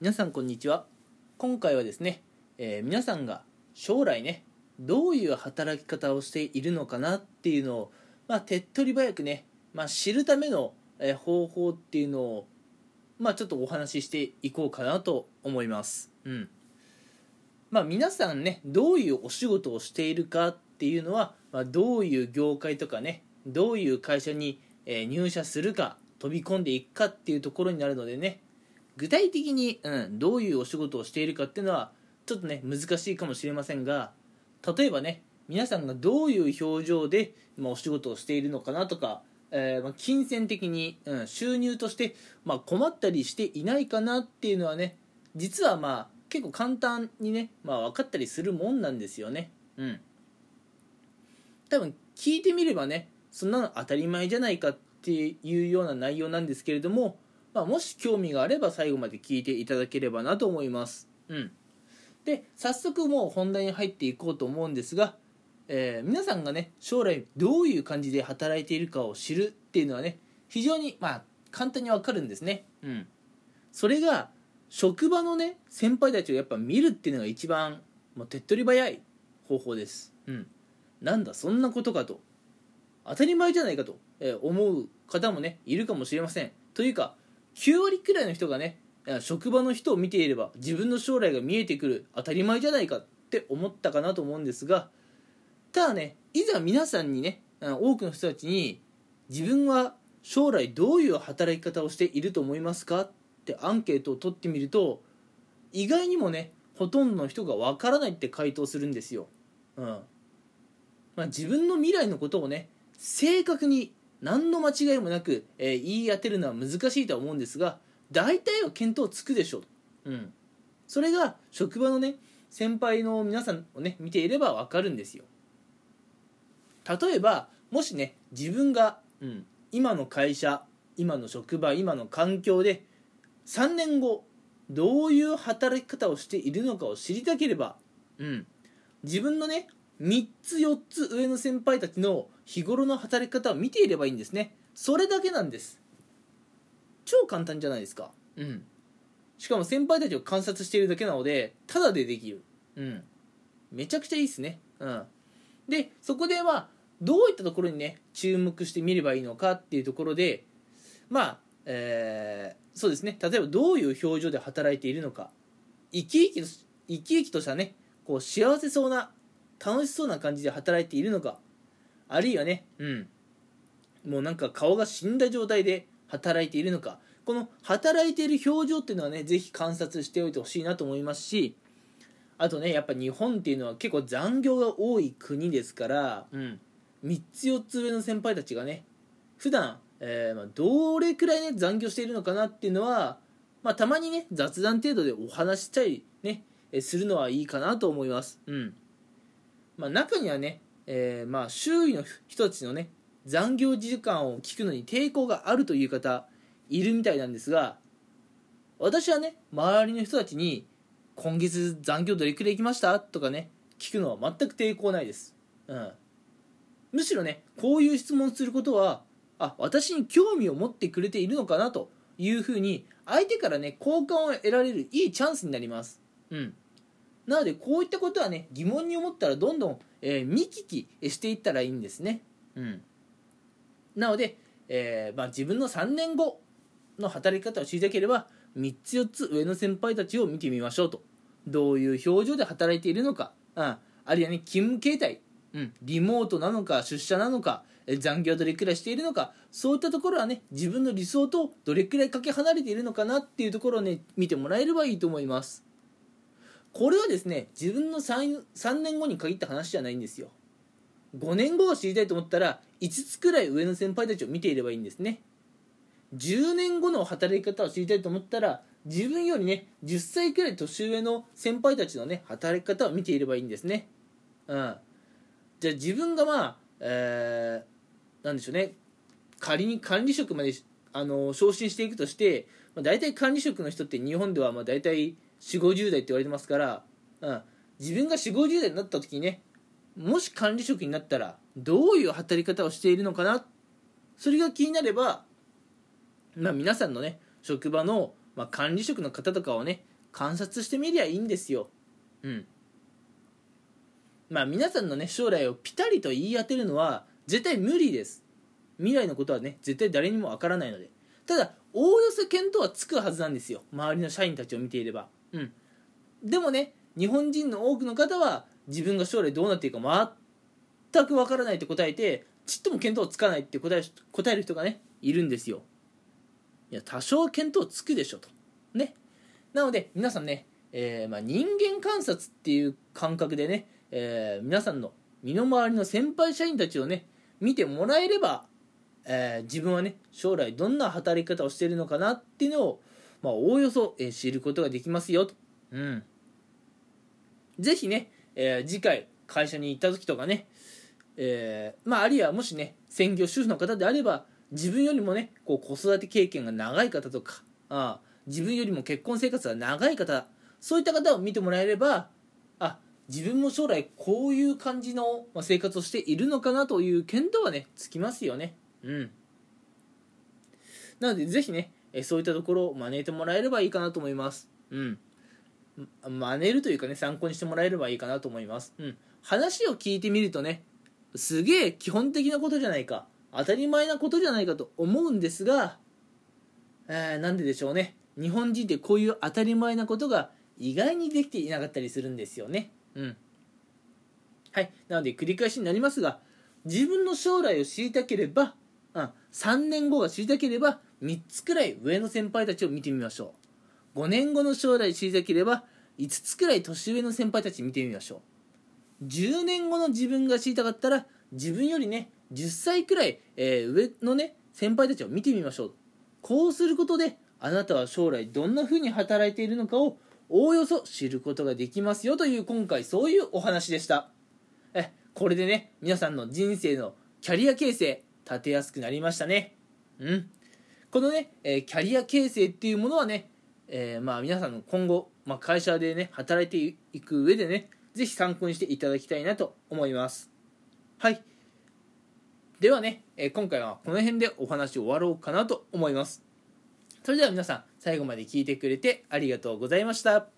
皆さんこんにちは。今回はですね、えー皆さんが将来ねどういう働き方をしているのかなっていうのを、まあ、手っ取り早くね、まあ、知るための、方法っていうのを、まあ、ちょっとお話ししていこうかなと思います。うん。まあ皆さんねどういうお仕事をしているかっていうのは、まあ、どういう業界とかねどういう会社に、入社するか飛び込んでいくかっていうところになるのでね具体的に、うん、どういうお仕事をしているかっていうのはちょっとね難しいかもしれませんが例えばね皆さんがどういう表情で、まあ、お仕事をしているのかなとか、えーまあ、金銭的に、うん、収入として、まあ、困ったりしていないかなっていうのはね実はまあ結構簡単にね、まあ、分かったりするもんなんですよね。うん。多分聞いてみればねそんなの当たり前じゃないかっていうような内容なんですけれども、まあ、もし興味があれば最後まで聞いていただければなと思います。うん。で早速もう本題に入っていこうと思うんですが、えー皆さんがね将来どういう感じで働いているかを知るっていうのはね非常にまあ簡単にわかるんですね。うん。それが職場のね先輩たちをやっぱ見るっていうのが一番もう手っ取り早い方法です。うん。なんだそんなことかと。当たり前じゃないかとえー思う方もねいるかもしれません。というか9割くらいの人がね職場の人を見ていれば自分の将来が見えてくる当たり前じゃないかって思ったかなと思うんですがただねいざ皆さんにね多くの人たちに自分は将来どういう働き方をしていると思いますかってアンケートを取ってみると意外にもねほとんどの人がわからないって回答するんですよ、うん。まあ、自分の未来のことをね正確に何の間違いもなく、えー言い当てるのは難しいとは思うんですが大体は見当つくでしょう、うん、それが職場のね先輩の皆さんをね見ていれば分かるんですよ。例えばもしね自分が、うん、今の会社今の職場今の環境で3年後どういう働き方をしているのかを知りたければ、うん、自分のね3つ4つ上の先輩たちの日頃の働き方を見ていればいいんですね。それだけなんです。超簡単じゃないですか。うん。しかも先輩たちを観察しているだけなのでただでできる。うん。めちゃくちゃいいっすね。うん。でそこではどういったところにね注目してみればいいのかっていうところでまあえーそうですね。例えばどういう表情で働いているのか。生き生きとし生き生きとしたねこう幸せそうな楽しそうな感じで働いているのか？あるいはねうん。もうなんか顔が死んだ状態で働いているのか？この働いている表情っていうのはねぜひ観察しておいてほしいなと思いますしあとねやっぱ日本っていうのは結構残業が多い国ですから、うん、3つ4つ上の先輩たちがね普段、えーまあ、どれくらいね残業しているのかなっていうのは、まあ、たまにね雑談程度でお話ししたりねえするのはいいかなと思います、うんまあ、中にはね、えーまあ、周囲の人たちのね残業時間を聞くのに抵抗があるという方いるみたいなんですが私はね周りの人たちに「今月残業どれくらい行きました?」とかね聞くのは全く抵抗ないです、うん、むしろねこういう質問することはあ私に興味を持ってくれているのかなというふうに相手からね好感を得られるいいチャンスになります。うん。なのでこういったことはね疑問に思ったらどんどん、えー見聞きしていったらいいんですね。うん。なので、えーまあ、自分の3年後の働き方を知りたければ3つ4つ上の先輩たちを見てみましょうと。どういう表情で働いているのか、うん、あるいはね勤務形態、うん、リモートなのか出社なのか残業どれくらいしているのか。そういったところはね自分の理想とどれくらいかけ離れているのかなっていうところをね見てもらえればいいと思います。これはですね自分の 3, 3年後に限った話じゃないんですよ。5年後を知りたいと思ったら5つくらい上の先輩たちを見ていればいいんですね。10年後の働き方を知りたいと思ったら自分よりね10歳くらい年上の先輩たちのね働き方を見ていればいいんですね。うん。じゃあ自分がまあえー、なんでしょうね。仮に管理職まであの昇進していくとして、まあ、大体管理職の人って日本ではまあ大体4 5 0代って言われてますから、うん、自分が4 5 0代になった時にねもし管理職になったらどういう働き方をしているのかな？それが気になれば、まあ、皆さんのね職場のまあ、管理職の方とかをね観察してみりゃいいんですよ。うん。まあ皆さんのね将来をピタリと言い当てるのは絶対無理です。未来のことはね絶対誰にもわからないので。ただおおよそ見当はつくはずなんですよ。周りの社員たちを見ていれば。うん。でもね日本人の多くの方は自分が将来どうなっていくか全くわからないって答えてちっとも見当つかないって答え答える人がねいるんですよ。いや多少見当つくでしょと。ね。なので皆さんね、えー、まあ、人間観察っていう感覚でね、えー、皆さんの身の回りの先輩社員たちをね見てもらえれば、えー、自分はね将来どんな働き方をしてるのかなっていうのをまあ、おおよそ、え知ることができますよと。うん。ぜひね、え次回会社に行った時とかね、えー、まあ、あるいはもしね、専業主婦の方であれば、自分よりもね、こう子育て経験が長い方とか、あ自分よりも結婚生活が長い方、そういった方を見てもらえれば、あ、自分も将来こういう感じの生活をしているのかなという見当はね、つきますよね。うん。なので、ぜひね、えそういったところを真似てもらえればいいかなと思います。うん。真似るというかね、参考にしてもらえればいいかなと思います。うん。話を聞いてみるとね、すげえ基本的なことじゃないか、当たり前なことじゃないかと思うんですが、えー、なんででしょうね。日本人ってこういう当たり前なことが意外にできていなかったりするんですよね。うん。はい。なので繰り返しになりますが、自分の将来を知りたければ、うん、3年後が知りたければ、3つくらい上の先輩たちを見てみましょう。5年後の将来知りたければ5つくらい年上の先輩たち見てみましょう。10年後の自分が知りたかったら自分よりね10歳くらい、えー、上のね先輩たちを見てみましょう。こうすることであなたは将来どんな風に働いているのかをおおよそ知ることができますよ。という今回そういうお話でした。えこれでね皆さんの人生のキャリア形成立てやすくなりましたね。うん。このね、えキャリア形成っていうものはね、えー、まあ皆さんの今後、まあ、会社でね働いていく上でね是非参考にしていただきたいなと思います。はい。ではね、え今回はこの辺でお話を終わろうかなと思います。それでは皆さん最後まで聞いてくれてありがとうございました。